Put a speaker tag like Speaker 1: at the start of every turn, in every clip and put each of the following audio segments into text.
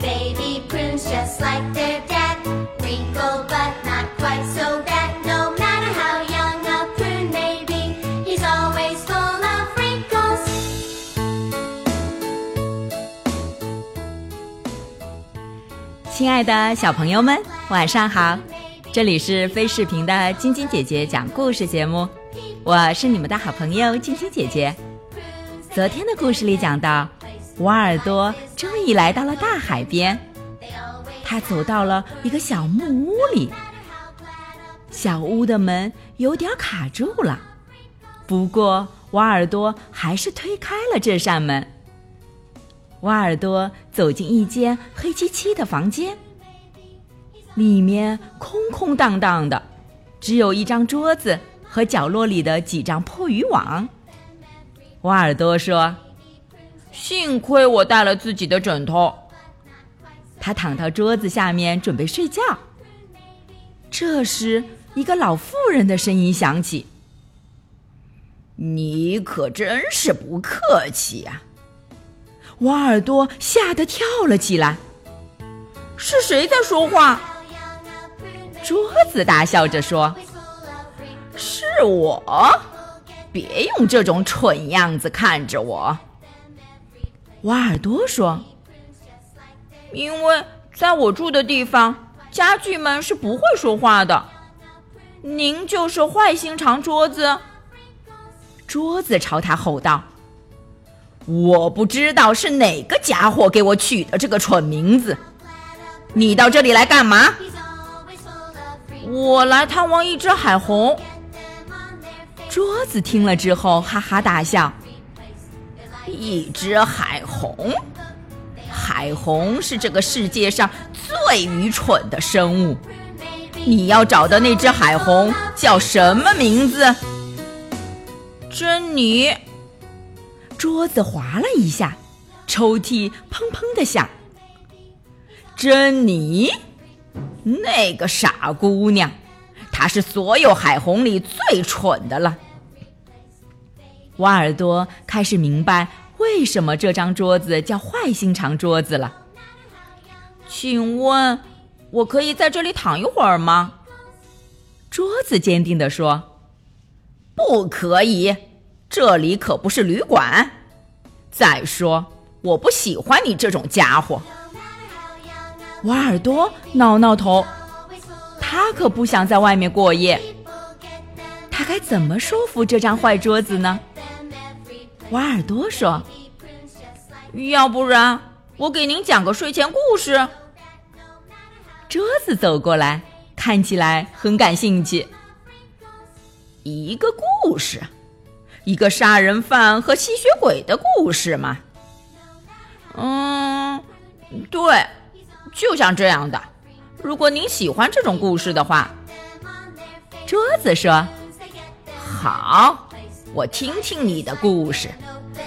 Speaker 1: Baby prunes just like their dad. Wrinkled but not quite so bad. No matter how young a prune may be, he's always full of wrinkles.
Speaker 2: 亲爱的小朋友们,晚上好，这里是飞视频的晶晶姐姐讲故事节目，我是你们的好朋友晶晶姐姐。昨天的故事里讲到，挖耳朵终于来到了大海边，他走到了一个小木屋里，小屋的门有点卡住了，不过瓦尔多还是推开了这扇门。瓦尔多走进一间黑漆漆的房间，里面空空荡荡的，只有一张桌子和角落里的几张破渔网。瓦尔多说：“
Speaker 3: 幸亏我带了自己的枕头。”
Speaker 2: 他躺到桌子下面准备睡觉。这时，一个老妇人的声音响起：“
Speaker 4: 你可真是不客气呀！”
Speaker 2: 瓦尔多吓得跳了起来。
Speaker 3: 是谁在说话？
Speaker 2: 桌子大笑着说：“
Speaker 4: 是我，别用这种蠢样子看着我。”
Speaker 2: 瓦尔多说：“
Speaker 3: 因为在我住的地方，家具们是不会说话的。您就是坏心肠桌子。”
Speaker 2: 桌子朝他吼道。
Speaker 4: 我不知道是哪个家伙给我取的这个蠢名字。你到这里来干嘛？
Speaker 3: 我来探望一只海虹。
Speaker 2: 桌子听了之后哈哈大笑。
Speaker 4: 一只海虹？海虹是这个世界上最愚蠢的生物。你要找的那只海虹叫什么名字？
Speaker 3: 珍妮。
Speaker 2: 桌子滑了一下，抽屉砰砰的响。
Speaker 4: 珍妮，那个傻姑娘，她是所有海虹里最蠢的了。
Speaker 2: 瓦尔多开始明白为什么这张桌子叫坏心肠桌子了。
Speaker 3: 请问，我可以在这里躺一会儿吗？
Speaker 2: 桌子坚定地说：“
Speaker 4: 不可以。”这里可不是旅馆。再说，我不喜欢你这种家伙。
Speaker 2: 瓦尔多挠挠头，他可不想在外面过夜。他该怎么说服这张坏桌子呢？瓦尔多说：“
Speaker 3: 要不然，我给您讲个睡前故事。”
Speaker 2: 桌子走过来，看起来很感兴趣。
Speaker 4: 一个故事。一个杀人犯和吸血鬼的故事吗？
Speaker 3: 嗯，对，就像这样的。如果您喜欢这种故事的话，
Speaker 2: 桌子说：“
Speaker 4: 好，我听听你的故事。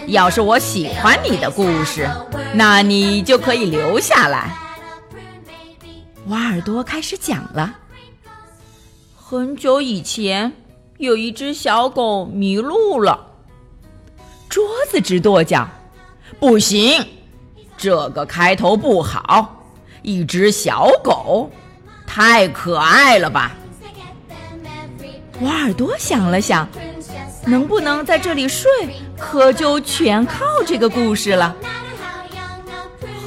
Speaker 4: 要是我喜欢你的故事，那你就可以留下来。”
Speaker 2: 瓦尔多开始讲了。
Speaker 3: 很久以前。有一只小狗迷路了，
Speaker 2: 桌子直跺脚，
Speaker 4: 不行，这个开头不好。一只小狗，太可爱了吧？
Speaker 2: 瓦尔多想了想，能不能在这里睡，可就全靠这个故事了。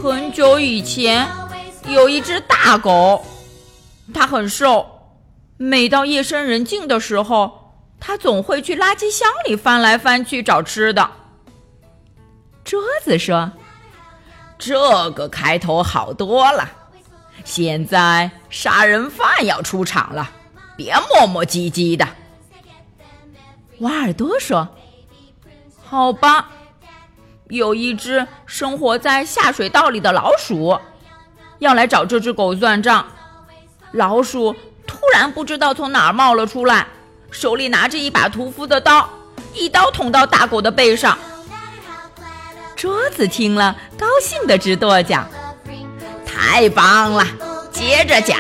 Speaker 3: 很久以前，有一只大狗，它很瘦，每到夜深人静的时候。它总会去垃圾箱里翻来翻去找吃的。
Speaker 2: 桌子说：“
Speaker 4: 这个开头好多了。现在杀人犯要出场了，别磨磨唧唧的。”
Speaker 2: 瓦尔多说：“
Speaker 3: 好吧，有一只生活在下水道里的老鼠，要来找这只狗算账。老鼠突然不知道从哪儿冒了出来。”手里拿着一把屠夫的刀，一刀捅到大狗的背上。
Speaker 2: 桌子听了，高兴的直跺脚。
Speaker 4: 太棒了！接着讲，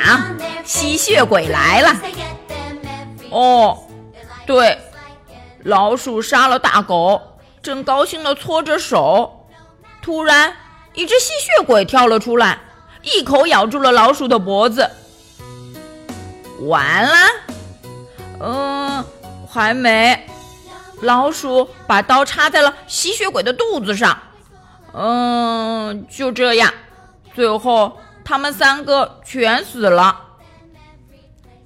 Speaker 4: 吸血鬼来了。
Speaker 3: 哦，对，老鼠杀了大狗，正高兴的搓着手，突然，一只吸血鬼跳了出来，一口咬住了老鼠的脖子。
Speaker 4: 完了。
Speaker 3: 嗯，还没。老鼠把刀插在了吸血鬼的肚子上。嗯，就这样，最后他们三个全死了。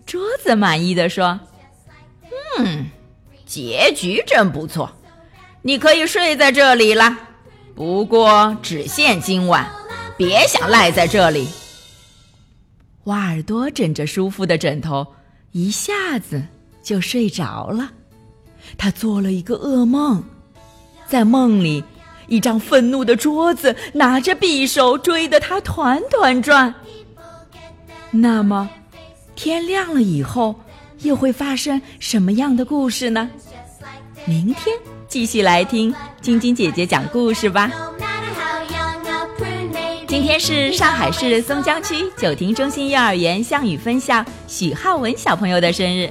Speaker 2: 桌子满意的说：“
Speaker 4: 嗯，结局真不错，你可以睡在这里了。不过只限今晚，别想赖在这里。”
Speaker 2: 挖耳朵枕着舒服的枕头，一下子就睡着了。他做了一个噩梦，在梦里，一张愤怒的桌子拿着匕首追得他团团转。那么，天亮了以后，又会发生什么样的故事呢？明天继续来听晶晶姐姐讲故事吧。今天是上海市松江区九亭中心幼儿园向宇分校许浩文小朋友的生日，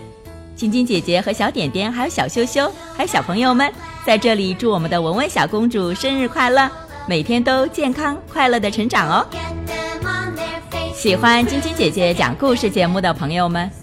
Speaker 2: 晶晶姐姐和小点点还有小羞羞还有小朋友们在这里祝我们的文文小公主生日快乐，每天都健康快乐的成长哦。喜欢晶晶姐姐讲故事节目的朋友们，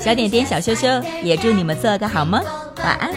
Speaker 2: 小点点、小羞羞也祝你们做个好梦，晚安。